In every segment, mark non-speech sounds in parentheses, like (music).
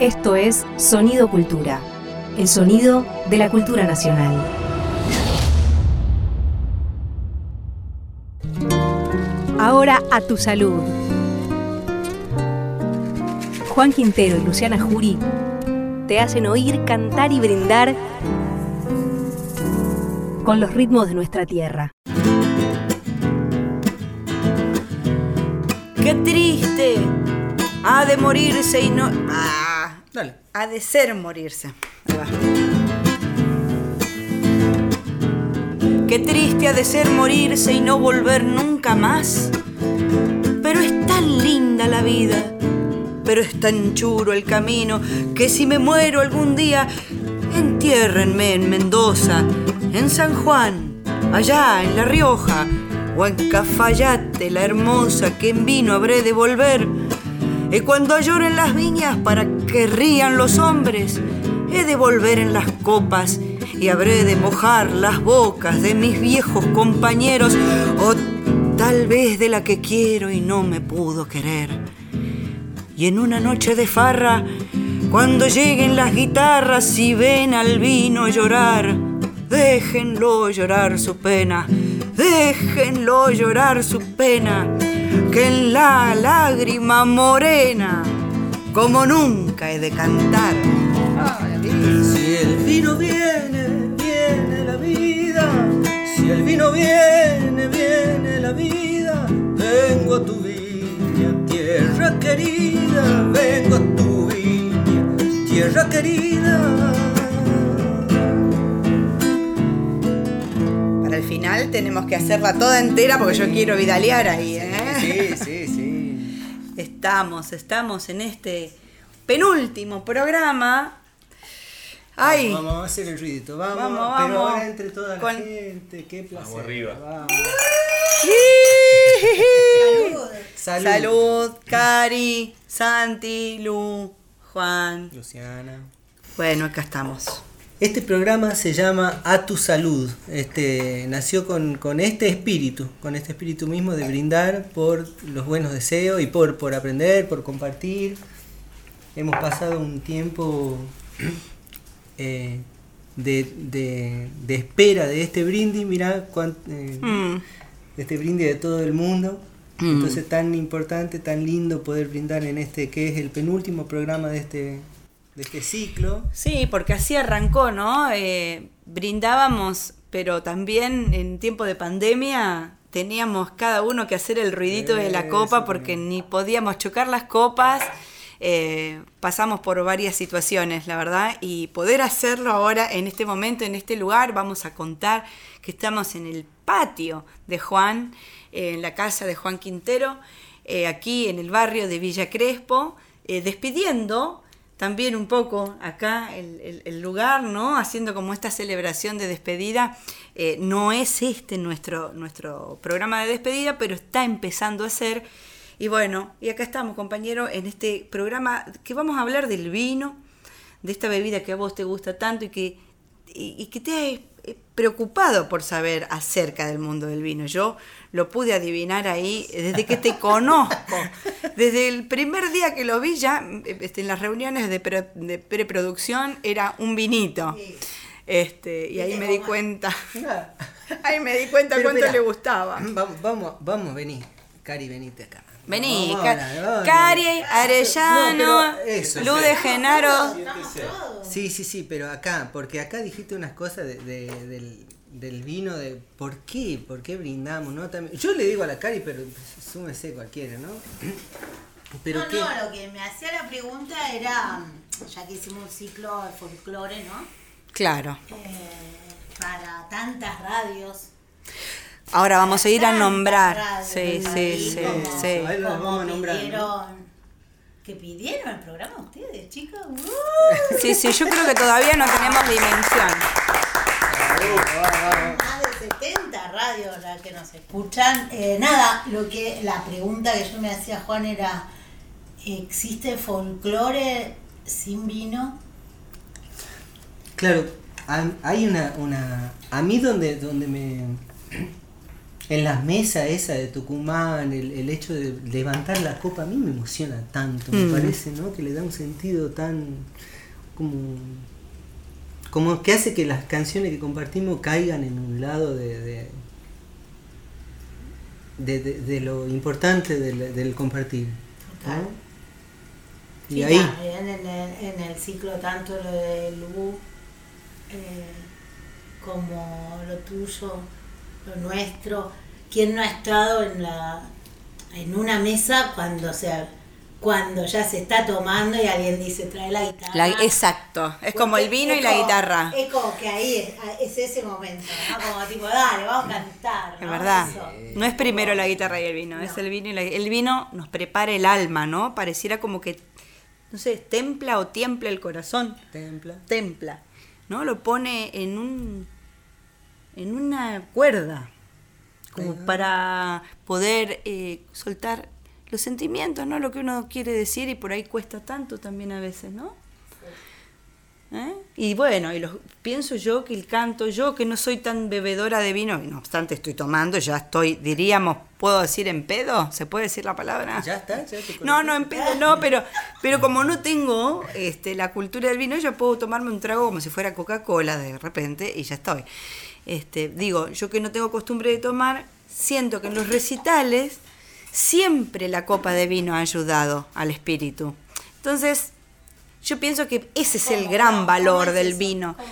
Esto es Sonido Cultura, el sonido de la cultura nacional. Ahora a tu salud. Juan Quintero y Luciana Jury te hacen oír, cantar y brindar con los ritmos de nuestra tierra. Qué triste. Ha de morirse y no. Ah, Dale. ha de ser morirse. Qué triste ha de ser morirse y no volver nunca más. Pero es tan linda la vida, pero es tan churo el camino, que si me muero algún día, entiérrenme en Mendoza, en San Juan, allá en La Rioja, o en Cafayate, la hermosa, que en vino habré de volver. Y cuando lloren las viñas para que rían los hombres, he de volver en las copas y habré de mojar las bocas de mis viejos compañeros, o tal vez de la que quiero y no me pudo querer. Y en una noche de farra, cuando lleguen las guitarras y ven al vino llorar, déjenlo llorar su pena, déjenlo llorar su pena, que en la lágrima morena, como nunca he de cantar. Si el vino viene, viene la vida. Si el vino viene, viene la vida. Vengo a tu viña, tierra querida. Vengo a tu viña, tierra querida. Para el final tenemos que hacerla toda entera porque yo quiero vidalear ahí, ¿eh? Sí, sí, sí. Estamos, estamos en este penúltimo programa. Ay, Vamos, vamos a hacer el ruidito. Vamos, Vamos, pero vamos. ahora entre toda la Con- gente. Qué placer. Vamos arriba. Vamos. Salud. Salud. Salud, Cari, Santi, Lu, Juan. Luciana. Bueno, acá estamos. Este programa se llama A tu salud. Este nació con, con este espíritu, con este espíritu mismo de brindar por los buenos deseos y por, por aprender, por compartir. Hemos pasado un tiempo (clears throat) eh, de, de- de espera de este brindis, mirá, eh, Mm. de este brindis de todo el mundo. Mm. Entonces tan importante, tan lindo poder brindar en este que es el penúltimo programa de este, de este ciclo. Sí, porque así arrancó, ¿no? Eh, brindábamos, pero también en tiempo de pandemia teníamos cada uno que hacer el ruidito de la copa porque ni podíamos chocar las copas. Eh, pasamos por varias situaciones, la verdad, y poder hacerlo ahora en este momento, en este lugar, vamos a contar que estamos en el patio de Juan, eh, en la casa de Juan Quintero, eh, aquí en el barrio de Villa Crespo, eh, despidiendo también un poco acá el, el- lugar, ¿no? Haciendo como esta celebración de despedida. Eh, no es este nuestro, nuestro programa de despedida, pero está empezando a ser. Y bueno, y acá estamos, compañero, en este programa que vamos a hablar del vino, de esta bebida que a vos te gusta tanto y que, y, y que te ha preocupado por saber acerca del mundo del vino. Yo lo pude adivinar ahí desde que te conozco. Desde el primer día que lo vi ya, este, en las reuniones de, pre- de preproducción, era un vinito. Este, y ahí me di cuenta. Ahí me di cuenta Pero cuánto le gustaba. Vamos, vamos, vamos, vení. Cari, venite acá. Vení, vamos. Cari, Arellano, No, eso, Luz sí. de Genaro. Sí, sí, sí, pero acá, porque acá dijiste unas cosas de- de- del, del vino, de por qué, por qué brindamos, ¿no? También, yo le digo a la Cari, pero súmese cualquiera, ¿no? (clears throat) Pero no, qué, no, lo que me hacía la pregunta era, ya que hicimos un ciclo de folclore, ¿no? Claro. Eh, para tantas radios. Ahora vamos a ir a nombrar. Sí, sí, sí, sí. Vamos a nombrar, Que pidieron el programa ustedes, chicos. (laughs) ¡Uh! Sí, sí, yo creo que todavía no tenemos dimensión. Más de 70 radios las que nos escuchan. Eh, nada, lo que la pregunta que yo me hacía Juan era, ¿existe folclore sin vino? claro, hay una, una, a mí donde, donde me, en las mesas esa de Tucumán, el, el hecho de levantar la copa, a mí me emociona tanto, me Mm. parece, ¿no? Que le da un sentido tan como como que hace que las canciones que compartimos caigan en un lado de de, de, de- de lo importante del, del compartir. Total. ¿no? Y Sí, ahí, también en el, en el ciclo tanto lo de Lu eh, como lo tuyo, lo nuestro. ¿Quién no ha estado en la en una mesa cuando o sea, cuando ya se está tomando y alguien dice trae la guitarra? La- exacto, es como el vino y la como- guitarra. Es como que ahí es, es ese momento, ¿no? Como tipo, dale, vamos a cantar. Es ¿no? verdad. Eso. No es primero la guitarra y el vino, es el vino y la El vino nos prepara el alma, ¿no? Pareciera como que, no sé, templa o tiembla el corazón. templa. Templa, ¿no? Lo pone en un. En una cuerda. Como para poder eh, soltar los sentimientos, ¿no? Lo que uno quiere decir y por ahí cuesta tanto también a veces, ¿no? ¿Eh? Y bueno, y los, pienso yo que el canto, yo que no soy tan bebedora de vino, y no obstante estoy tomando, ya estoy, diríamos, ¿puedo decir en pedo? ¿Se puede decir la palabra? Ya está, ya te No, no, en pedo no, pero, pero como no tengo este, la cultura del vino, yo puedo tomarme un trago como si fuera Coca-Cola de repente y ya estoy. Este, digo, yo que no tengo costumbre de tomar, siento que en los recitales siempre la copa de vino ha ayudado al espíritu. Entonces, yo pienso que ese es el gran ¿Cómo valor es del vino. ¿Cómo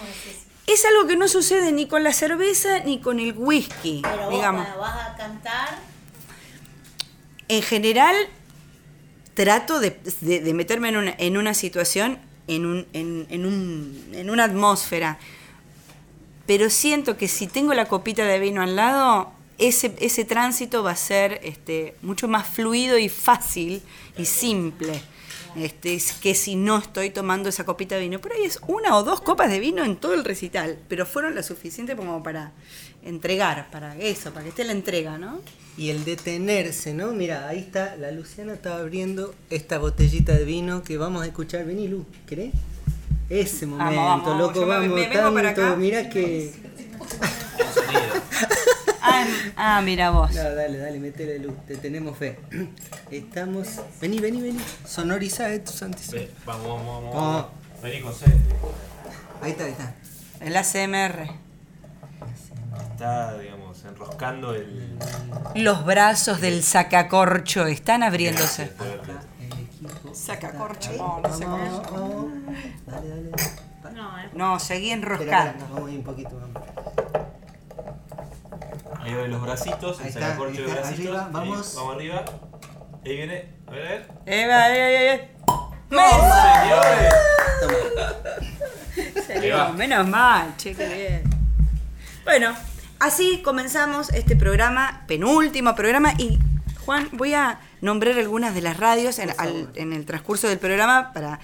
es algo que no sucede ni con la cerveza ni con el whisky, Pero vos digamos. cuando vas a cantar, En general, trato de, de- de meterme en una, en una situación, en, un, en, en un- en una atmósfera. Pero siento que si tengo la copita de vino al lado, ese, ese tránsito va a ser este, mucho más fluido y fácil y simple. Este, es que si no estoy tomando esa copita de vino. Por ahí es una o dos copas de vino en todo el recital, pero fueron las suficientes como para entregar, para eso, para que esté la entrega, ¿no? Y el detenerse, ¿no? Mira, ahí está, la Luciana está abriendo esta botellita de vino que vamos a escuchar. Vení, Lu, ¿querés? Ese momento, vamos, loco, yo me- vamos, me para tanto, acá. que... (laughs) Ah, ah, mira vos. No, dale, dale, metele luz, te tenemos fe. (clears throat) Estamos... Vení, vení, vení. Sonorizá esto, Santi. Ve, vamos, vamos, vamos. Vamos. Vení, José. Ahí está, ahí está. El ACMR. Está, digamos, enroscando el. Los brazos del sacacorcho están abriéndose. Sacacorcho, no, no sé vamos, cómo vamos. Dale, dale. Pa- no, eh. No, seguí enroscando. vamos ahí un poquito, vamos. Ahí ven los bracitos, Ahí el está, sacacorcho de ahí está, bracitos. arriba, Ahí, vamos. vamos arriba. Ahí viene. A ver, a ver. Eh, va, eh, eh, eh. ¡Señores! Salió, va. menos mal, che, qué bien. Bueno, así comenzamos este programa, penúltimo programa, y Juan, voy a nombrar algunas de las radios en, al- en el transcurso del programa para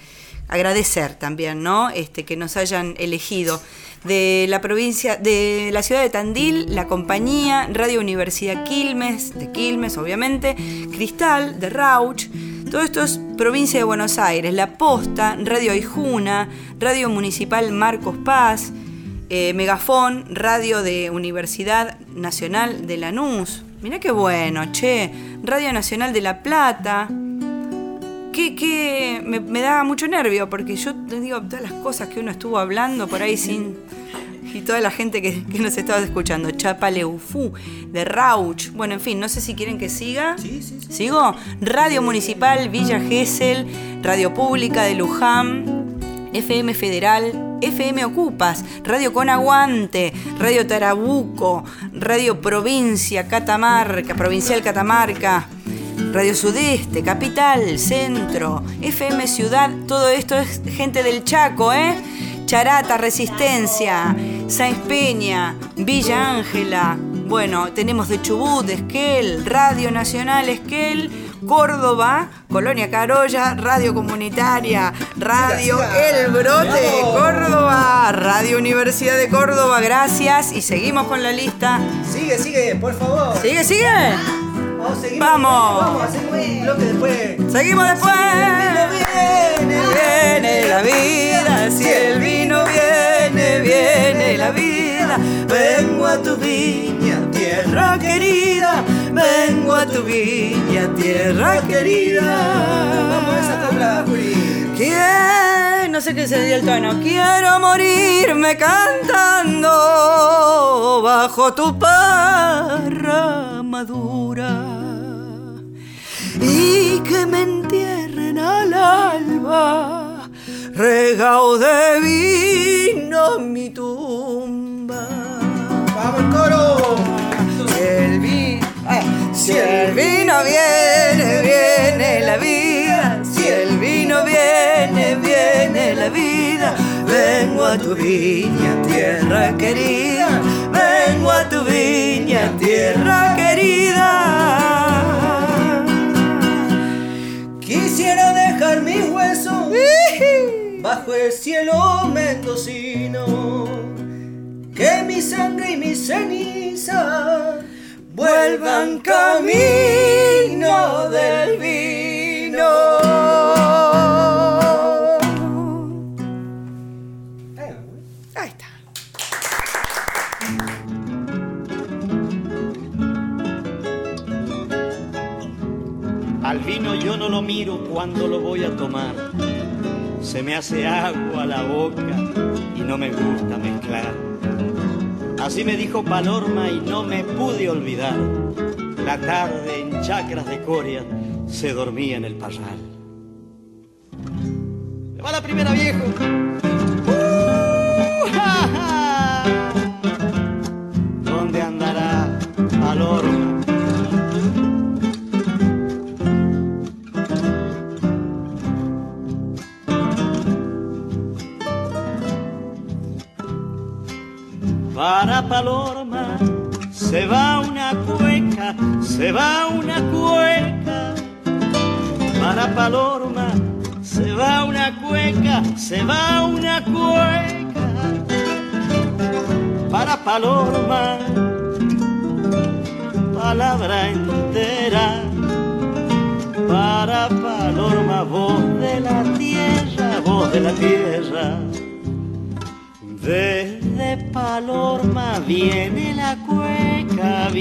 agradecer también, ¿no? Este, que nos hayan elegido. De la provincia, de la ciudad de Tandil, la compañía, Radio Universidad Quilmes, de Quilmes, obviamente, Cristal, de Rauch, todo esto es provincia de Buenos Aires, La Posta, Radio Aijuna, Radio Municipal Marcos Paz, eh, Megafón, Radio de Universidad Nacional de Lanús. Mirá qué bueno, che. Radio Nacional de La Plata. Que, que me, me da mucho nervio porque yo te digo todas las cosas que uno estuvo hablando por ahí sin. Y toda la gente que, que nos estaba escuchando. Chapaleufú, de Rauch. Bueno, en fin, no sé si quieren que siga. Sí, sí, sí. ¿Sigo? Radio Municipal Villa Gesell, Radio Pública de Luján, FM Federal, FM Ocupas, Radio Con Aguante, Radio Tarabuco, Radio Provincia Catamarca, Provincial Catamarca, Radio Sudeste, Capital, Centro, FM Ciudad, todo esto es gente del Chaco, ¿eh? Charata, Resistencia, Sáenz Peña, Villa Ángela, bueno, tenemos de Chubut, Esquel, Radio Nacional Esquel, Córdoba, Colonia Carolla, Radio Comunitaria, Radio. El Brote de. Córdoba, Radio Universidad de Córdoba, gracias. Y seguimos con la lista. Sigue, sigue, por favor. ¿Sigue, sigue? Vamos, seguimos. Vamos. Vamos, hacemos un bloque después. Seguimos después. Viene, Viene la vida, si el vino viene, viene la vida. Vengo a tu viña, tierra querida, vengo a tu viña, tierra querida. Vamos a. No sé qué sería el tono. Quiero morirme cantando bajo tu parra madura y que me entierren al alba, regao de vino mi tumba. ¡Vamos el coro! El vino, si el vino viene, viene la vida. Si el vino viene, viene la vida. Vengo a tu viña, tierra querida. Vengo a tu viña, tierra querida. Quisiera dejar mis huesos bajo el cielo mendocino. Que mi sangre y mi ceniza vuelvan camino del vino. Está. Al vino yo no lo miro cuando lo voy a tomar. Se me hace agua la boca y no me gusta mezclar. Así me dijo Palorma y no me pude olvidar. La tarde en chacras de Coria se dormía en el parral. ¡Se va la primera viejo!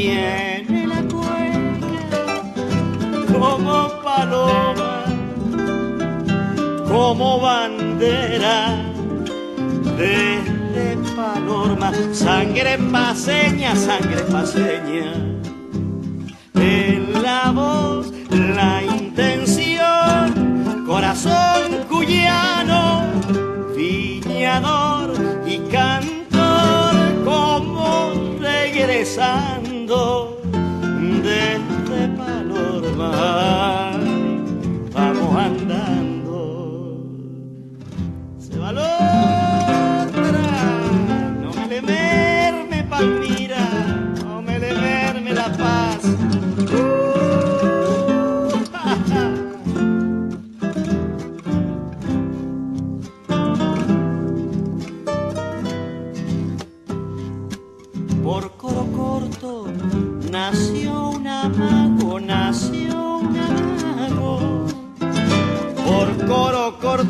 Viene la cueca, como paloma, como bandera. Desde Palorma, sangre paseña, sangre paseña. En la voz, la intención, corazón cuyano, viñador y cantor como regresando desde Palorma vamos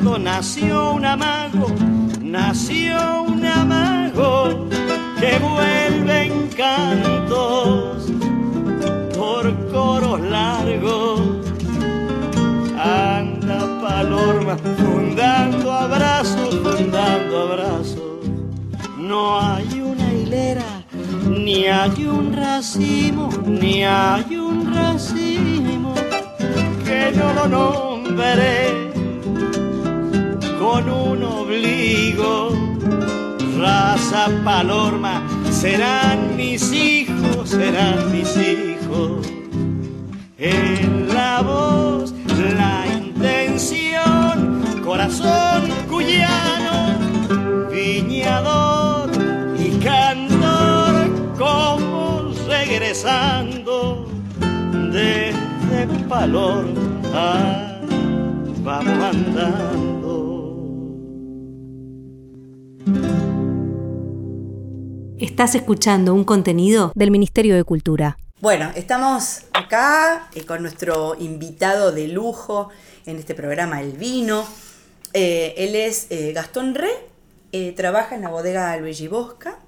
nació un amago, nació un amago que vuelve en cantos por coros largos. Anda palorma, fundando abrazos, fundando abrazos. No hay una hilera, ni hay un racimo, ni hay un racimo que no lo nombre con un obligo. Raza palorma, serán mis hijos, serán mis hijos. En la voz, la intención, corazón cuyano, viñador y cantor, como regresando desde Palorma, vamos andando. Estás escuchando un contenido del Ministerio de Cultura. Bueno, estamos acá eh, con nuestro invitado de lujo en este programa El Vino. Eh, él es eh, Gastón Re, eh, trabaja en la bodega Albellibosca,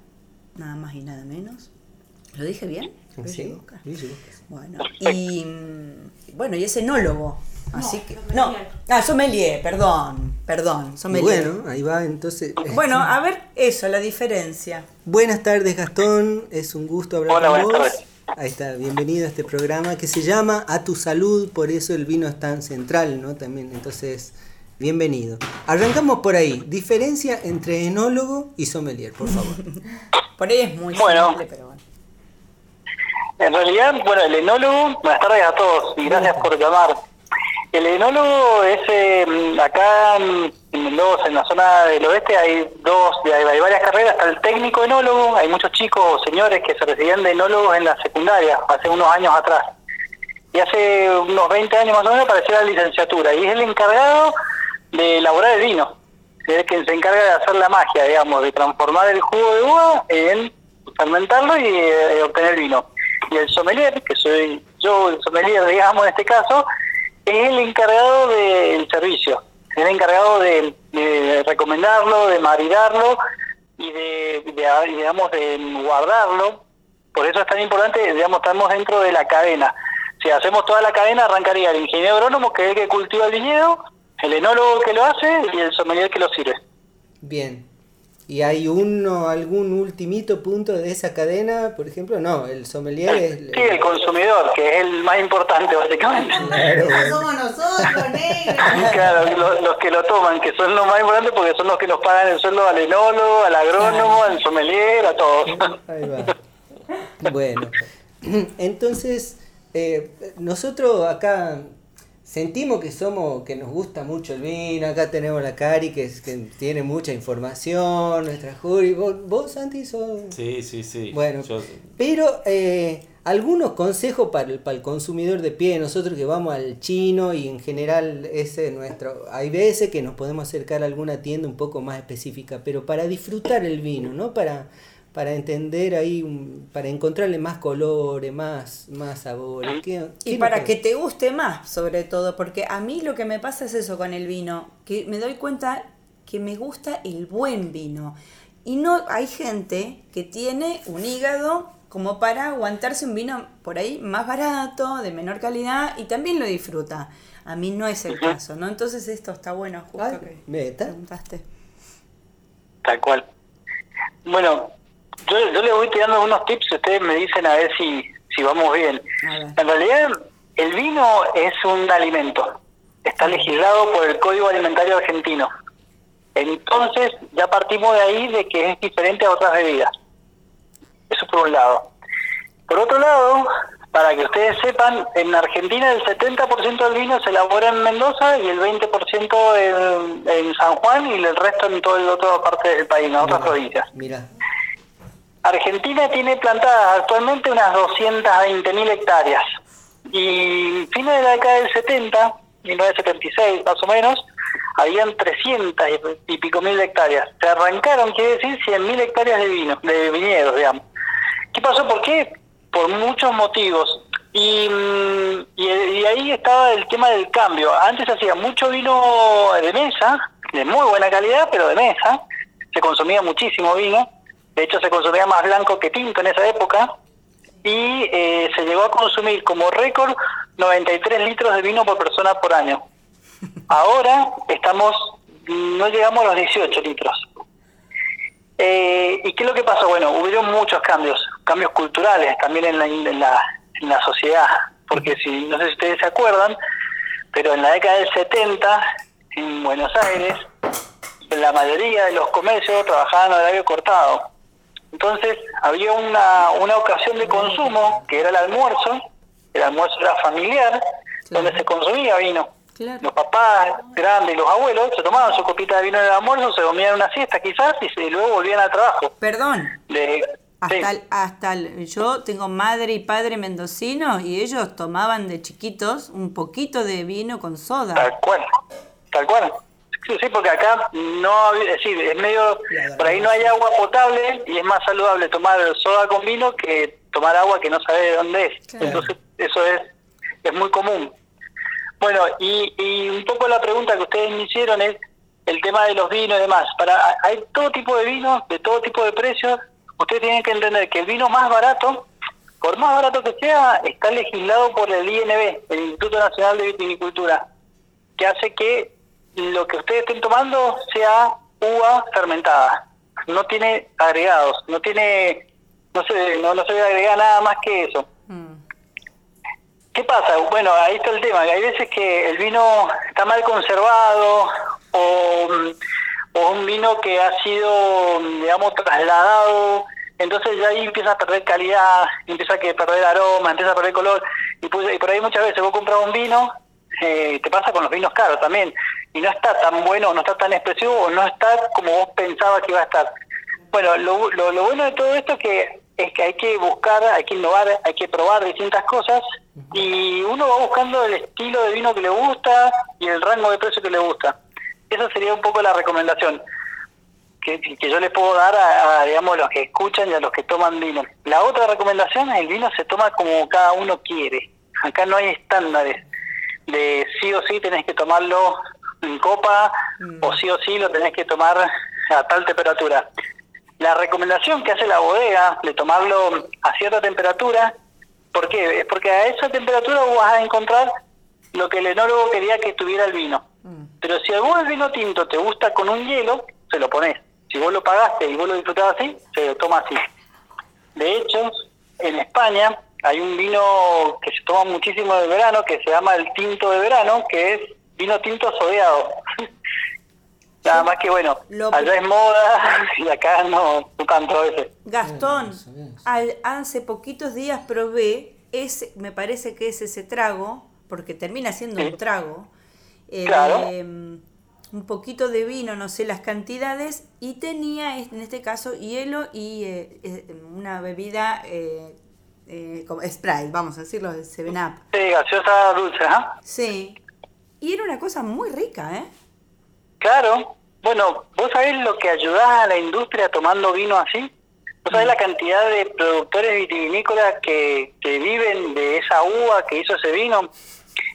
nada más y nada menos. ¿Lo dije bien? Sí, Villibuca. Villibuca. Bueno, y mm, bueno, y es enólogo. Así que. sommelier. No, ah, sommelier, perdón, perdón, sommelier. bueno, ahí va entonces. Bueno, a ver eso, la diferencia. Buenas tardes Gastón, es un gusto hablar Hola, con vos. tardes. Ahí está, bienvenido a este programa que se llama A tu salud, por eso el vino es tan central, ¿no? También, entonces, bienvenido. Arrancamos por ahí, diferencia entre enólogo y sommelier, por favor. (laughs) Por ahí es muy Bueno. simple, pero bueno. En realidad, bueno, el enólogo, buenas tardes a todos y gracias por llamar. El enólogo es, eh, acá en en Mendoza, en la zona del oeste, hay dos, hay varias carreras, está el técnico enólogo, hay muchos chicos o señores que se recibían de enólogos en la secundaria, hace unos años atrás. Y hace unos 20 años más o menos apareció la licenciatura, y es el encargado de elaborar el vino, es el que se encarga de hacer la magia, digamos, de transformar el jugo de uva en fermentarlo y eh, obtener vino. Y el sommelier, que soy yo el sommelier, digamos, en este caso, es el encargado del servicio, el encargado de, de recomendarlo, de maridarlo y de, de, digamos, de guardarlo. Por eso es tan importante, digamos, estamos dentro de la cadena. Si hacemos toda la cadena, arrancaría el ingeniero agrónomo, que es el que cultiva el viñedo, el enólogo que lo hace y el sommelier que lo sirve. Bien. ¿Y hay uno, algún ultimito punto de esa cadena? Por ejemplo, no, el sommelier es... Sí, el consumidor, que es el más importante, básicamente. (laughs) Claro, bueno. somos nosotros, negro. (laughs) Claro, lo- los, que lo toman, que son los más importantes porque son los que nos pagan el sueldo al enólogo, al agrónomo, al sommelier, a todos. Ahí va. Bueno, (clears throat) entonces eh, nosotros acá sentimos que somos, que nos gusta mucho el vino, acá tenemos la Cari que, es- que tiene mucha información, nuestra Juri, vos, vos Santi sos... Sí, sí, sí. Bueno, Yo- pero eh, algunos consejos para el, para el consumidor de pie, nosotros que vamos al chino y en general ese es nuestro, hay veces que nos podemos acercar a alguna tienda un poco más específica, pero para disfrutar el vino, ¿no? Para, para entender ahí, un- para encontrarle más colores, más, más sabores. ¿qué- qué Y para que te guste más, sobre todo, porque a mí lo que me pasa es eso con el vino, que me doy cuenta que me gusta el buen vino. Y no hay gente que tiene un hígado como para aguantarse un vino por ahí más barato, de menor calidad, y también lo disfruta. A mí no es el caso, ¿no? Entonces esto está bueno, justo Ay, que preguntaste. Tal cual. Bueno, yo, yo les voy tirando algunos tips y ustedes me dicen a ver si, si vamos bien. En realidad, el vino es un alimento. Está legislado por el Código Alimentario Argentino. Entonces, ya partimos de ahí de que es diferente a otras bebidas. Eso por un lado. Por otro lado, para que ustedes sepan, en Argentina el 70% del vino se elabora en Mendoza y el 20% en, en San Juan y el resto en toda la otra parte del país, en otras provincias. Mira, Argentina tiene plantadas actualmente unas 220.000 hectáreas y fines de la década del 70, 1976 más o menos, habían 300 y pico mil hectáreas. Se arrancaron, quiere decir, 100.000 hectáreas de vino, de viñedos, digamos. ¿Qué pasó? ¿Por qué? Por muchos motivos. Y, mm, y, ahí estaba el tema del cambio. Antes hacía mucho vino de mesa, de muy buena calidad, pero de mesa. Se consumía muchísimo vino. De hecho, se consumía más blanco que tinto en esa época. Y eh, se llegó a consumir como récord 93 litros de vino por persona por año. Ahora estamos, no llegamos a los 18 litros. Eh, ¿Y qué es lo que pasó? Bueno, hubieron muchos cambios, cambios culturales también en la, la, en la sociedad, porque si no sé si ustedes se acuerdan, pero en la década del 70, en Buenos Aires, la mayoría de los comercios trabajaban a horario cortado. Entonces había una, una ocasión de consumo, que era el almuerzo, el almuerzo era familiar, donde se consumía vino. Claro. Los papás grandes y los abuelos se tomaban su copita de vino en el almuerzo, se dormían una siesta quizás y, se- y luego volvían al trabajo. Perdón, De, Hasta, sí. el- hasta el- yo tengo madre y padre mendocinos y ellos tomaban de chiquitos un poquito de vino con soda. Tal cual, tal cual. Sí, sí, porque acá no, es decir, es medio, por ahí no hay agua potable y es más saludable tomar soda con vino que tomar agua que no sabe de dónde es. Claro. Entonces, eso es, es muy común. Bueno, y, y un poco la pregunta que ustedes me hicieron es el tema de los vinos y demás. Para Hay todo tipo de vinos, de todo tipo de precios. Ustedes tienen que entender que el vino más barato por más barato que sea, está legislado por el INB, el Instituto Nacional de Vitivinicultura, que hace que lo que ustedes estén tomando sea uva fermentada. No tiene agregados, no tiene, no se, no, no se debe agregar nada más que eso. Mm. ¿Qué pasa? Bueno, ahí está el tema, que hay veces que el vino está mal conservado o, mm, o un vino que ha sido, mm, digamos, trasladado, entonces ya ahí empieza a perder calidad, empieza a perder aroma, empieza a perder color, y, pues, y por ahí muchas veces vos compras un vino, eh, te pasa con los vinos caros también, y no está tan bueno, no está tan expresivo, o no está como vos pensabas que iba a estar. Bueno, lo, lo, lo bueno de todo esto que es que hay que buscar, hay que innovar, hay que probar distintas cosas y uno va buscando el estilo de vino que le gusta y el rango de precio que le gusta. Esa sería un poco la recomendación que, que yo les puedo dar a, a, digamos, los que escuchan y a los que toman vino. La otra recomendación es el vino se toma como cada uno quiere. Acá no hay estándares de sí o sí tenés que tomarlo en copa o sí o sí lo tenés que tomar a tal temperatura. La recomendación que hace la bodega de tomarlo a cierta temperatura, ¿por qué? Es porque a esa temperatura vos vas a encontrar lo que el enólogo quería que tuviera el vino. Pero si a vos el vino tinto te gusta con un hielo, se lo pones. Si vos lo pagaste y vos lo disfrutás así, se lo toma así. De hecho, en España hay un vino que se toma muchísimo de verano, que se llama el tinto de verano, que es vino tinto sodeado. (laughs) Nada más que bueno, Lo- allá es moda (laughs) y acá no, no tanto a veces. Gastón, al- hace poquitos días probé, ese, me parece que es ese trago, porque termina siendo un trago, eh, Claro. mm, un poquito de vino, no sé las cantidades, y tenía en este caso hielo y eh, eh, una bebida eh, como Sprite, vamos a decirlo, de 7-Up. Sí, gaseosa dulce, ¿ah? Sí. Y era una cosa muy rica, ¿eh? Claro. Bueno, ¿vos sabés lo que ayudás a la industria tomando vino así? ¿Vos sabés la cantidad de productores vitivinícolas que, que viven de esa uva que hizo ese vino?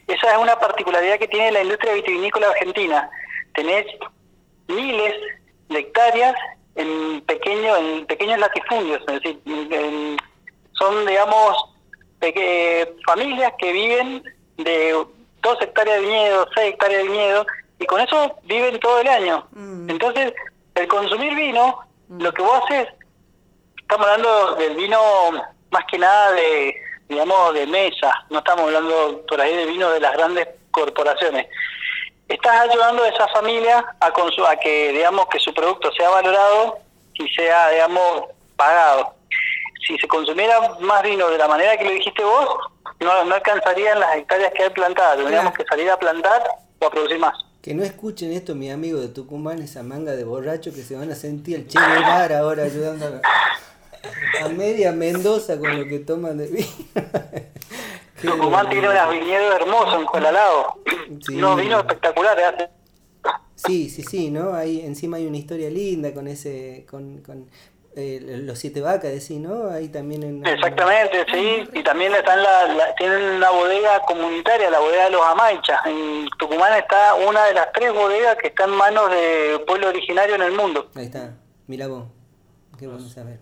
Esa es una particularidad que tiene la industria vitivinícola argentina. Tenés miles de hectáreas en, pequeño, en pequeños latifundios, es decir, en- en- son, digamos, peque- familias que viven de dos hectáreas de viñedo, seis hectáreas de viñedo, y con eso viven todo el año. Mm. Entonces, el consumir vino, lo que vos haces, estamos hablando del vino más que nada de, digamos, de mesa, no estamos hablando por ahí de vino de las grandes corporaciones. Estás ayudando a esa familia a, a que, digamos, que su producto sea valorado y sea, digamos, pagado. Si se consumiera más vino de la manera que lo dijiste vos, no, no alcanzarían las hectáreas que hay plantadas. Tendríamos Claro. que salir a plantar o a producir más. Que no escuchen esto, mi amigo de Tucumán, esa manga de borrachos que se van a sentir el Che Guevara ahora ayudando a, a media Mendoza con lo que toman de vino. (laughs) Tucumán tiene unos viñedos hermosos en Colalado. Sí. Unos vinos espectaculares hace. Sí, sí, sí, ¿no? Ahí encima hay una historia linda con ese, con, con eh, los siete vacas, decís, ¿no? Ahí también en... Exactamente, sí. Y también están la, la- tienen una bodega comunitaria, la bodega de los Amaichas. En Tucumán está una de las tres bodegas que está en manos de pueblo originario en el mundo. Ahí está, mira vos, qué bueno saber.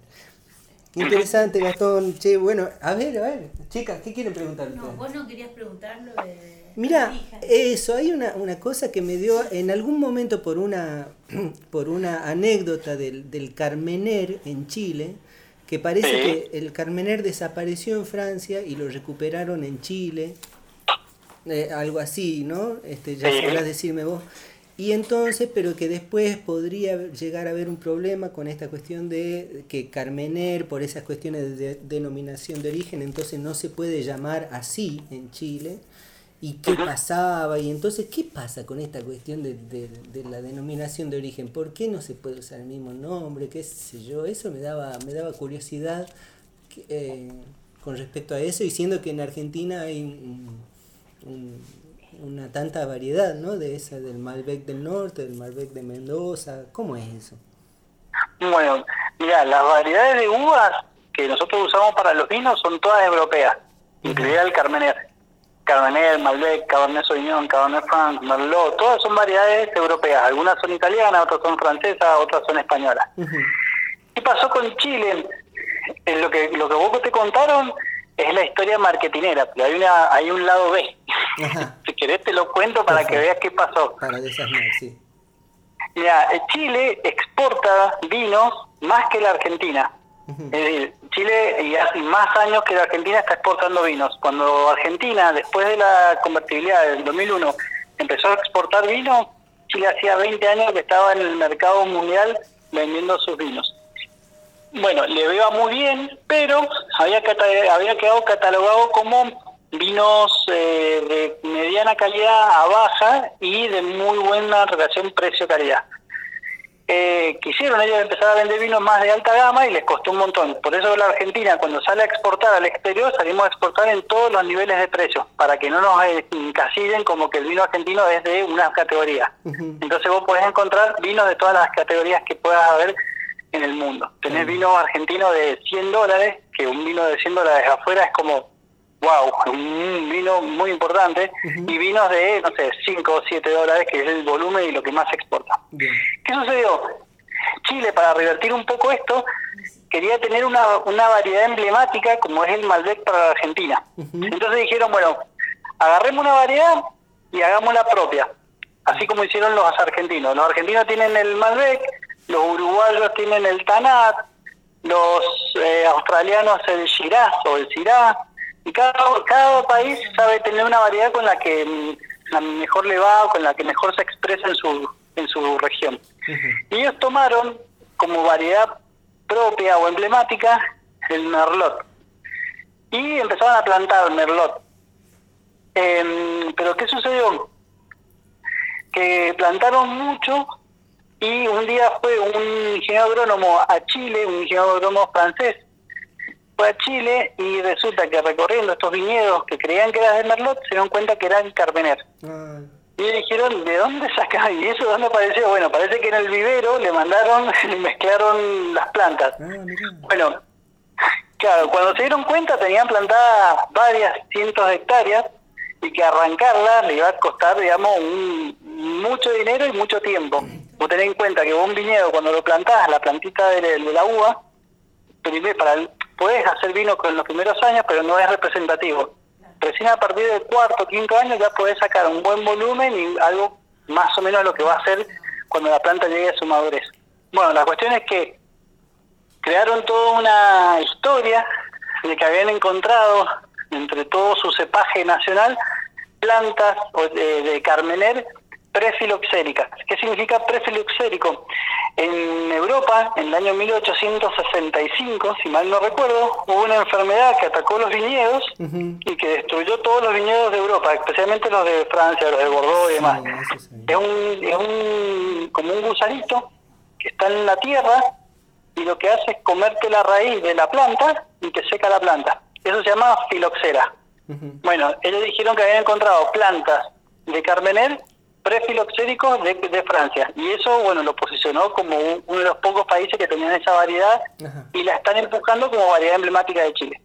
Qué interesante, Gastón. Che, bueno, a ver, a ver, chicas, ¿qué quieren preguntar No, vos no querías preguntar lo de Mira, eso, hay una, una cosa que me dio en algún momento por una, (clears throat) por una anécdota del, del Carmener en Chile, que parece Sí. que el Carmener desapareció en Francia y lo recuperaron en Chile, eh, algo así, ¿no? Este, ya Sí. sabrás decirme vos. Y entonces, pero que después podría llegar a haber un problema con esta cuestión de que Carmener, por esas cuestiones de- denominación de origen, entonces no se puede llamar así en Chile. ¿Y qué pasaba? Y entonces, ¿qué pasa con esta cuestión de, de- de la denominación de origen? ¿Por qué no se puede usar el mismo nombre? ¿Qué sé yo? Eso me daba, me daba curiosidad eh, con respecto a eso, y siendo que en Argentina hay un- un- una tanta variedad, ¿no? De esa del Malbec del norte, del Malbec de Mendoza. ¿Cómo es eso? Bueno, mira, las variedades de uvas que nosotros usamos para los vinos son todas europeas, incluida el Carmener. Carmener, Malbec, Cabernet Sauvignon, Cabernet Franc, Merlot, todas son variedades europeas. Algunas son italianas, otras son francesas, otras son españolas. ¿Qué pasó con Chile? Eh, lo que lo que vos te contaron es la historia marketinera, pero hay, una, hay un lado B. Ajá, (laughs) Si querés te lo cuento para que veas qué pasó. para sí. Mira, Chile exporta vinos más que la Argentina. Es decir, Chile y hace más años que la Argentina está exportando vinos. Cuando Argentina, después de la convertibilidad del 2001, empezó a exportar vino, Chile hacía 20 años que estaba en el mercado mundial vendiendo sus vinos. Bueno, le iba muy bien, pero había, había quedado catalogado como vinos eh, de mediana calidad a baja y de muy buena relación precio-calidad. Eh, quisieron ellos empezar a vender vinos más de alta gama y les costó un montón. Por eso la Argentina, cuando sale a exportar al exterior, salimos a exportar en todos los niveles de precio, para que no nos encasillen como que el vino argentino es de una categoría. Entonces vos podés encontrar vinos de todas las categorías que puedas haber en el mundo. Tenés vinos argentinos de 100 dólares, que un vino de 100 dólares afuera es como, wow, un vino muy importante, y vinos de, no sé, 5 o 7 dólares, que es el volumen y lo que más se exporta. Bien. ¿Qué sucedió? Chile, para revertir un poco esto, quería tener una, una variedad emblemática como es el Malbec para la Argentina. Entonces dijeron, bueno, agarremos una variedad y hagámosla propia, así como hicieron los argentinos. Los argentinos tienen el Malbec, los uruguayos tienen el Tanat, los eh, australianos el Shiraz o el Syrah, y cada, cada país sabe tener una variedad con la que mm, la mejor le va o con la que mejor se expresa en su, en su región. Y ellos tomaron como variedad propia o emblemática el merlot. Y empezaron a plantar merlot. Em, pero ¿qué sucedió? Que plantaron mucho y un día fue un ingeniero agrónomo a Chile, un ingeniero agrónomo francés, fue a Chile y resulta que recorriendo estos viñedos que creían que eran de merlot, se dieron cuenta que eran carmener. Ah, Y le dijeron, ¿de dónde saca? ¿Y eso de dónde apareció? Bueno, parece que en el vivero le mandaron (laughs) y mezclaron las plantas. ah. Bueno, claro, cuando se dieron cuenta tenían plantadas varias cientos de hectáreas y que arrancarlas le iba a costar, digamos, un- mucho dinero y mucho tiempo. Vos tenés en cuenta que vos un viñedo, cuando lo plantás, la plantita de, de la uva, para el- podés hacer vino con los primeros años, pero no es representativo. Recién a partir del cuarto, quinto año ya podés sacar un buen volumen y algo más o menos lo que va a hacer cuando la planta llegue a su madurez. Bueno, la cuestión es que crearon toda una historia de que habían encontrado entre todo su cepaje nacional plantas de, de carmener prefiloxéricas. ¿Qué significa prefiloxérico? En Europa, en el año 1865, si mal no recuerdo, hubo una enfermedad que atacó los viñedos y que destruyó todos los viñedos de Europa, especialmente los de Francia, los de Bordeaux y demás. Sí. Es un, es un como un gusanito que está en la tierra y lo que hace es comerte la raíz de la planta y te seca la planta. Eso se llama filoxera. Bueno, ellos dijeron que habían encontrado plantas de Carmener prefiloxéricos de, de Francia y eso, bueno, lo posicionó como un- uno de los pocos países que tenían esa variedad Ajá. y la están empujando como variedad emblemática de Chile.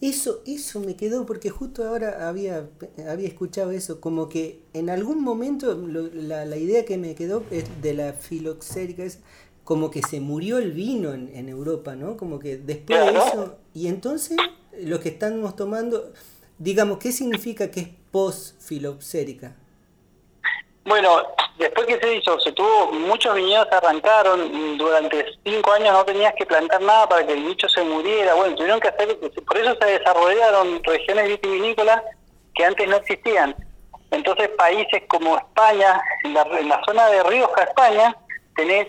Eso, eso me quedó porque justo ahora había, había escuchado eso, como que en algún momento lo- la, la idea que me quedó es de la filoxérica es como que se murió el vino en, en Europa, ¿no? Como que después de eso, y entonces lo que estamos tomando, digamos, ¿qué significa que es post-filoxérica? Bueno, después que se hizo, se tuvo, muchos viñedos arrancaron, durante cinco años no tenías que plantar nada para que el bicho se muriera, bueno, tuvieron que hacer, por eso se desarrollaron regiones vitivinícolas que antes no existían. Entonces países como España, en la, en la zona de Rioja, España, tenés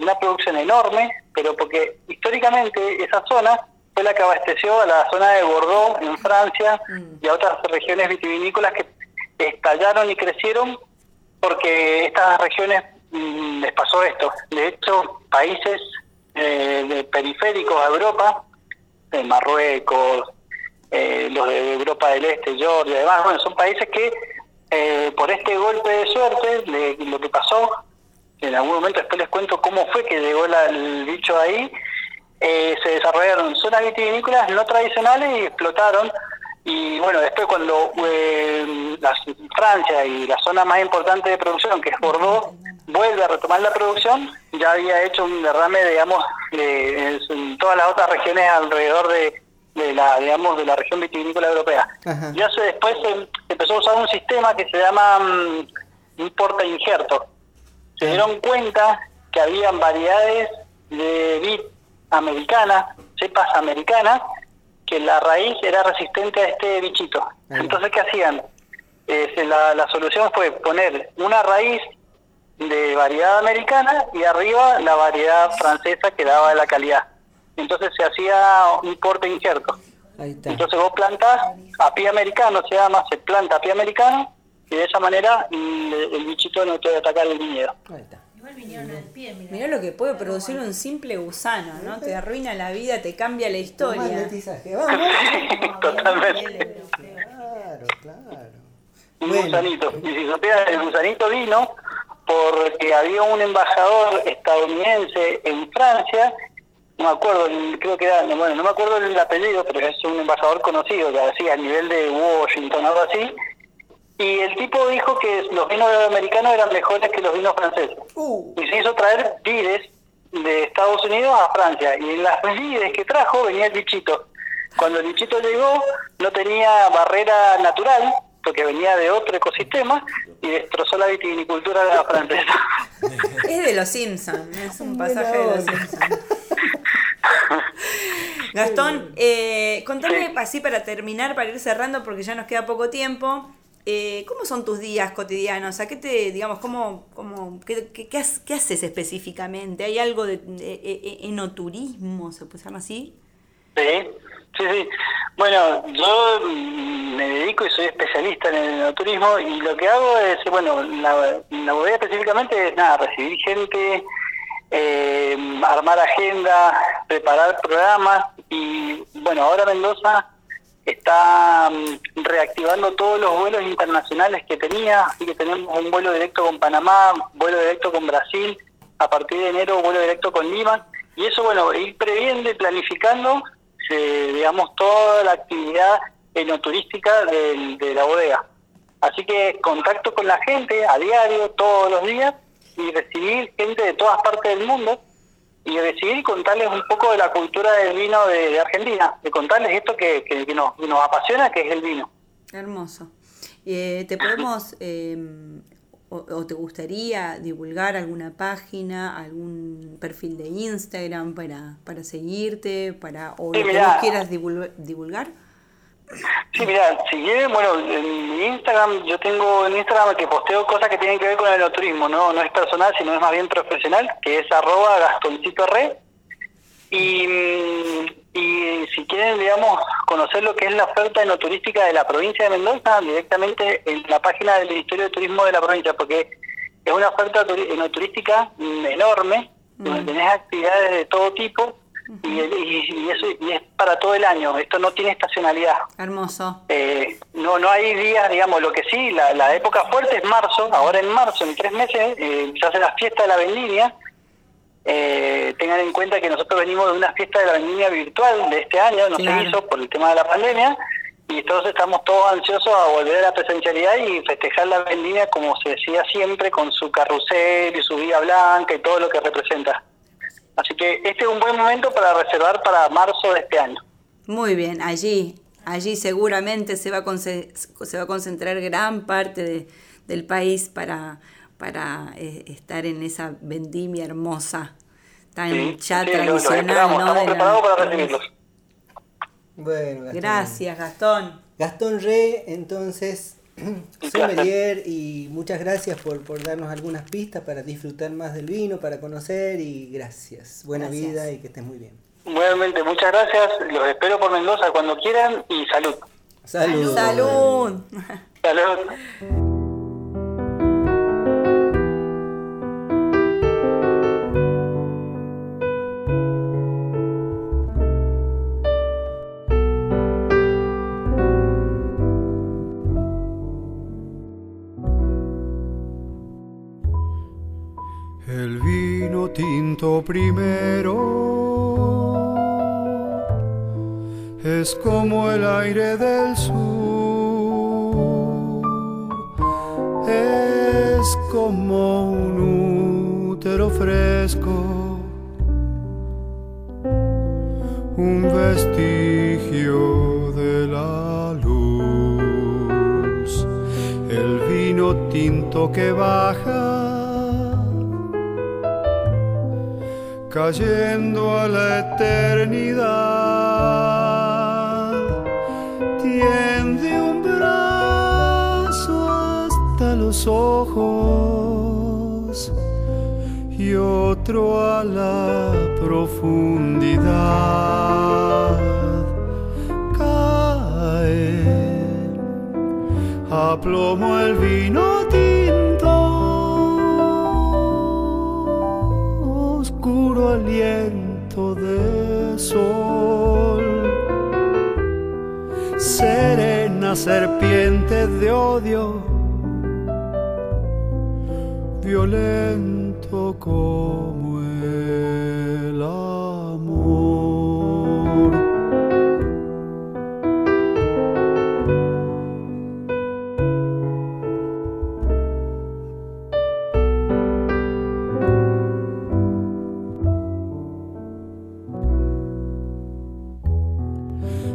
una producción enorme, pero porque históricamente esa zona fue la que abasteció a la zona de Bordeaux en Francia y a otras regiones vitivinícolas que estallaron y crecieron porque estas regiones mm, les pasó esto. De hecho, países eh, de periféricos a Europa, de Marruecos, eh, los de Europa del Este, Georgia, además, bueno, son países que eh, por este golpe de suerte, de lo que pasó, en algún momento después les cuento cómo fue que llegó la- el bicho ahí, eh, se desarrollaron zonas vitivinícolas no tradicionales y explotaron. Y bueno, después cuando eh, la- Francia y la zona más importante de producción, que es Bordeaux, vuelve a retomar la producción, ya había hecho un derrame, digamos, de- en todas las otras regiones alrededor de, de la, digamos, de la región vitivinícola europea. Ajá. Ya se después se, se empezó a usar un sistema que se llama mm, importa injerto. Se dieron cuenta que habían variedades de vid americana, cepas americanas, la raíz era resistente a este bichito. Entonces, ¿qué hacían? Eh, se- la, la solución fue poner una raíz de variedad americana y arriba la variedad francesa que daba la calidad. Entonces se hacía un porte incierto. Ahí está. Entonces vos plantás a pie americano, se llama, se planta a pie americano y de esa manera mm, el, el bichito no puede atacar el viñedo. Ahí está. Igual vinieron al pie, mira. Mirá lo que puede producir un simple gusano, ¿no? Te arruina la vida, te cambia la historia. (laughs) Vamos. Totalmente. Claro, claro. Un Bueno. gusanito. Y si supieras, el gusanito vino porque había un embajador estadounidense en Francia, no me acuerdo, el- creo que era, bueno, no me acuerdo el apellido, pero es un embajador conocido, que hacía a nivel de Washington o algo así, y el tipo dijo que los vinos americanos eran mejores que los vinos franceses. Uh, y se hizo traer vides de Estados Unidos a Francia. Y en las vides que trajo venía el bichito. Cuando el bichito llegó, no tenía barrera natural, porque venía de otro ecosistema, y destrozó la vitivinicultura de la francesa. (laughs) Es de los Simpsons, es un pasaje de los. Simpsons. Gastón, eh, contame así para terminar, para ir cerrando, porque ya nos queda poco tiempo. Eh, ¿Cómo son tus días cotidianos? ¿A qué te, digamos, cómo, cómo, qué, qué- qué qué haces específicamente? ¿Hay algo de, de- e- e- enoturismo, se puede llamar así? Sí, sí, sí. Bueno, yo mm, me dedico y soy especialista en el enoturismo y lo que hago es, bueno, la, la bodega específicamente es nada, recibir gente, eh, armar agenda, preparar programas y bueno, ahora Mendoza está mm, reactivando todos los vuelos internacionales que tenía, así que tenemos un vuelo directo con Panamá, vuelo directo con Brasil, a partir de enero vuelo directo con Lima, y eso, bueno, ir previendo y planificando, eh, digamos, toda la actividad enoturística del- de la bodega. Así que contacto con la gente a diario, todos los días, y recibir gente de todas partes del mundo, y y contarles un poco de la cultura del vino de, de Argentina, de contarles esto que, que- que nos, que nos apasiona, que es el vino. Hermoso. Eh, ¿Te podemos, eh, o, o te gustaría divulgar alguna página, algún perfil de Instagram para, para seguirte, para o Sí, lo que vos quieras divulgar? Sí, mira, si quieren, bueno, en mi Instagram, yo tengo en Instagram que posteo cosas que tienen que ver con el turismo, no no es personal, sino es más bien profesional, que es arroba gastoncito re. Y, mm, y si quieren, digamos, conocer lo que es la oferta enoturística de la provincia de Mendoza, directamente en la página del Ministerio de Turismo de la provincia, porque es una oferta enoturística mm, enorme, donde tenés actividades de todo tipo y, y- y eso y es para todo el año, esto no tiene estacionalidad. Hermoso. Eh, no no hay días, digamos, lo que sí, la, la época fuerte es marzo, ahora en marzo, en tres meses, eh, se hace la fiesta de la vendimia. Eh, tengan en cuenta que nosotros venimos de una fiesta de la vendimia virtual de este año, no Claro. se hizo por el tema de la pandemia, y entonces estamos todos ansiosos a volver a la presencialidad y festejar la vendimia como se decía siempre, con su carrusel y su vía blanca y todo lo que representa. Así que este es un buen momento para reservar para marzo de este año. Muy bien, allí, allí seguramente se va a, conce- se va a concentrar gran parte de- del país para, para eh, estar en esa vendimia hermosa, tan Sí, ya sí, tradicional, ¿no? estamos de la- preparados para recibirlos. Bueno, Gastón. Gracias, Gastón. Gastón Re, entonces, (clears throat) sommelier, y muchas gracias por, por darnos algunas pistas para disfrutar más del vino, para conocer, y gracias. Buena Gracias. vida y que estés muy bien. Nuevamente, muchas gracias. Los espero por Mendoza cuando quieran y salud. Salud. Salud. Salud. El vino tinto primero. Es como el aire del sur, es como un útero fresco, un vestigio de la luz, el vino tinto que baja, cayendo a la eternidad, tiende un brazo hasta los ojos y otro a la profundidad. Cae a plomo el vino serpiente de odio violento como el amor.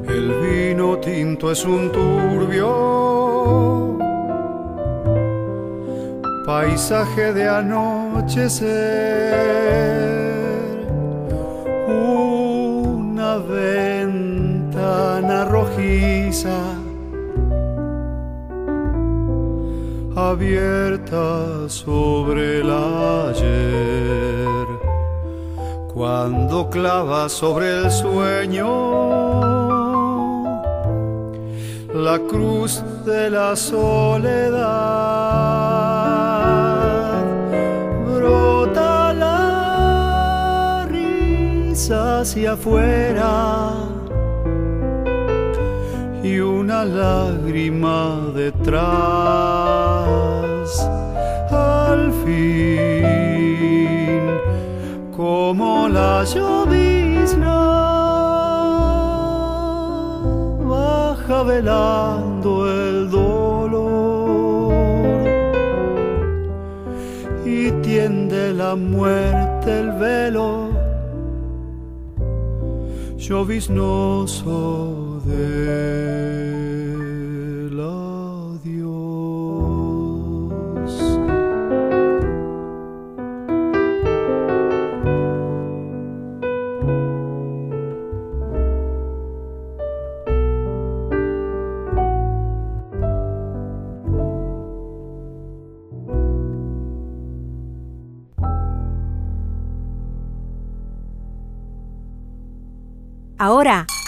El vino tinto es un paisaje de anochecer, una ventana rojiza abierta sobre el ayer, cuando clava sobre el sueño la cruz de la soledad. Hacia afuera y una lágrima detrás. Al fin, como la llovizna baja velando el dolor y tiende la muerte el velo lloviznoso del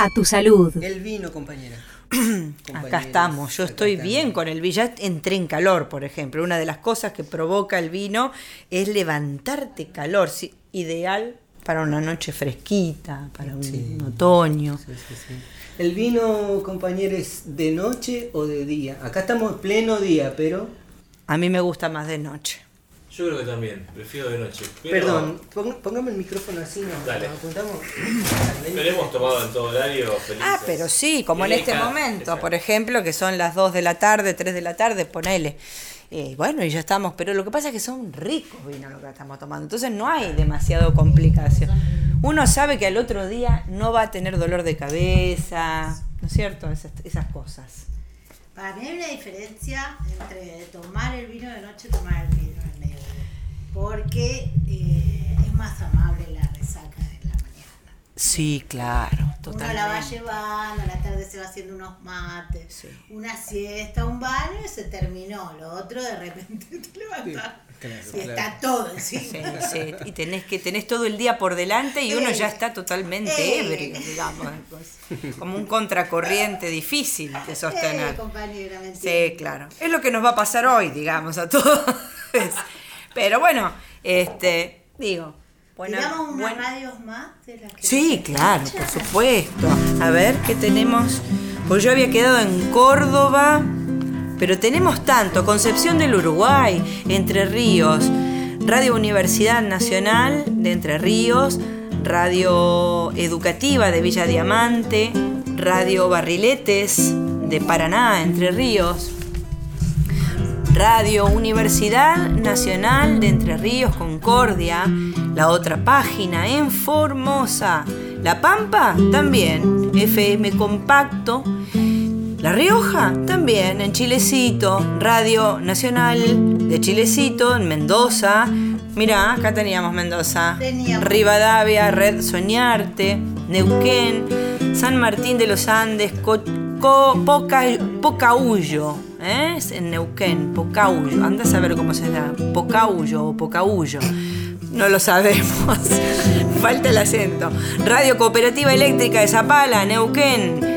a tu salud. El vino, compañera. (clears throat) Acá estamos, yo estoy bien con el vino, ya entré en calor, por ejemplo. Una de las cosas que provoca el vino es levantarte calor, sí, ideal para una noche fresquita, para un Sí. otoño. Sí, sí, sí. El vino, compañero, es de noche o de día. Acá estamos en pleno día, pero. A mí me gusta más de noche. Yo creo que también, prefiero de noche. Pero, Perdón, pong- pongamos el micrófono así, nos, Dale. nos apuntamos. Pero hemos tomado en todo horario felices. Ah, pero sí, como en este momento, por ejemplo, que son las 2 de la tarde, 3 de la tarde, ponele. Eh, bueno, y ya estamos, pero lo que pasa es que son ricos vinos lo que estamos tomando, entonces no hay demasiado complicación. Uno sabe que al otro día no va a tener dolor de cabeza, ¿no es cierto? Esas, esas cosas. Para mí hay una diferencia entre tomar el vino de noche y tomar el vino. Porque eh, es más amable la resaca de la mañana. Sí, claro, Uno la va totalmente. llevando, a la tarde se va haciendo unos mates, Sí. una siesta, un baño y se terminó. Lo otro de repente (laughs) te levantas claro, y claro. está todo Sí, encima. sí, y tenés que tenés todo el día por delante y uno Eh. ya está totalmente Eh. ebrio, digamos, pues, como un contracorriente difícil de Eh, sostener. compañera, ¿me Sí, claro. Es lo que nos va a pasar hoy, digamos, a todos. Pero bueno, este, digo, buena, ¿Tiramos unas radios más de las que Sí, claro, por supuesto. A ver, ¿qué tenemos? Pues yo había quedado en Córdoba, pero tenemos tanto. Concepción del Uruguay, Entre Ríos, Radio Universidad Nacional de Entre Ríos, Radio Educativa de Villa Diamante, Radio Barriletes de Paraná, Entre Ríos, Radio Universidad Nacional de Entre Ríos Concordia, la otra página en Formosa, La Pampa también, FM compacto. La Rioja también, en Chilecito, Radio Nacional de Chilecito, en Mendoza. Mirá, acá teníamos Mendoza. Teníamos. Rivadavia, Red Soñarte, Neuquén, San Martín de los Andes, Co- Co- Poca, Pocahuyo. ¿Eh? Es en Neuquén, Pocahuyo. Anda a saber cómo se da. Pocahuyo o Pocahuyo. No lo sabemos. (laughs) Falta el acento. Radio Cooperativa Eléctrica de Zapala, Neuquén.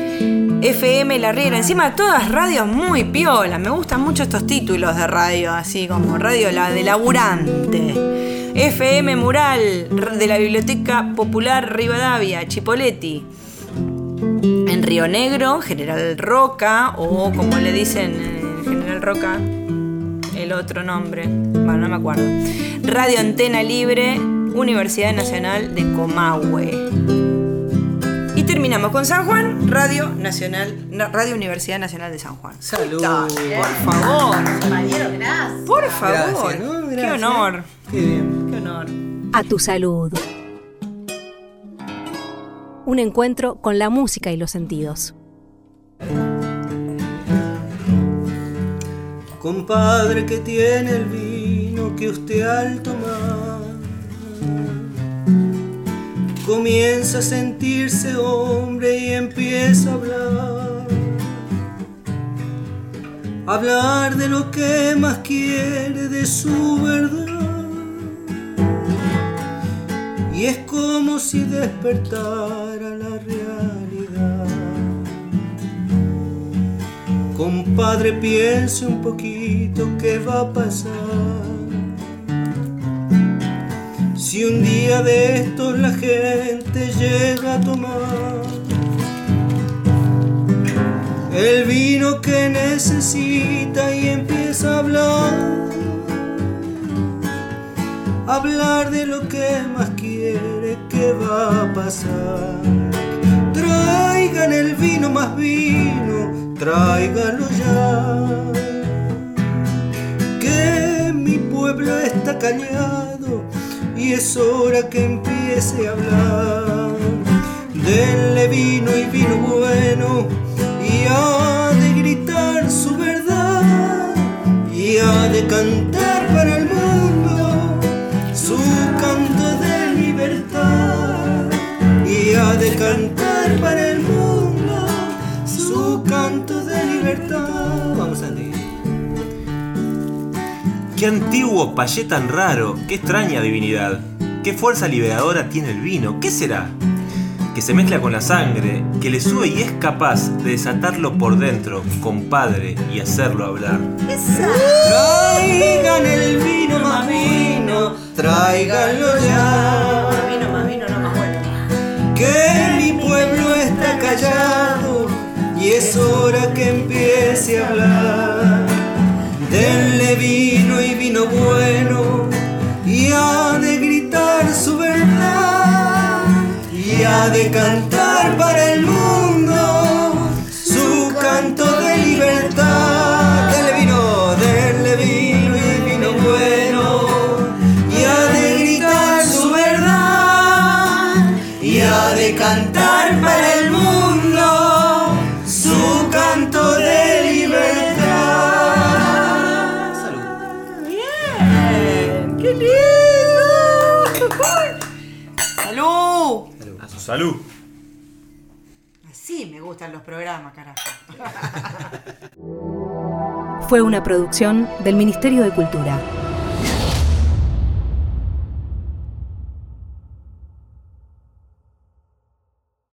FM La Riera, encima todas radios muy piolas, me gustan mucho estos títulos de radio, así como radio la de laburante. FM Mural de la Biblioteca Popular Rivadavia, Chipoletti. En Río Negro, General Roca, o como le dicen General Roca, el otro nombre, bueno, no me acuerdo. Radio Antena Libre, Universidad Nacional de Comahue. Y terminamos con San Juan, Radio Nacional, Radio Universidad Nacional de San Juan. Salud. Por favor, Compañero, gracias. por favor. Gracias, ¿no? Qué honor, Qué bien. qué honor. A tu salud. Un encuentro con la música y los sentidos. Compadre que tiene el vino que usted al tomar comienza a sentirse hombre y empieza a hablar. Hablar de lo que más quiere, de su verdad. Y es como si despertara realidad. Compadre, piense un poquito qué va a pasar. Si un día de estos la gente llega a tomar el vino que necesita y empieza a hablar, hablar de lo que más quiere, qué va a pasar. Traigan el vino más vino, tráiganlo ya. Que mi pueblo está cañado y es hora que empiece a hablar. Denle vino y vino bueno y ha de gritar su verdad y ha de cantar para el mundo su canto de libertad y ha de cantar Qué antiguo payé tan raro, qué extraña divinidad. Qué fuerza liberadora tiene el vino, ¿qué será? Que se mezcla con la sangre, que le sube y es capaz de desatarlo por dentro, compadre, y hacerlo hablar. Traigan el vino más vino, tráiganlo ya. Vino más vino, no más bueno. Que mi pueblo está callado y es hora que empiece a hablar. Denle vino bueno y ha de gritar su verdad y ha de cantar para el mundo salud. Así me gustan los programas, carajo. Fue una producción del Ministerio de Cultura.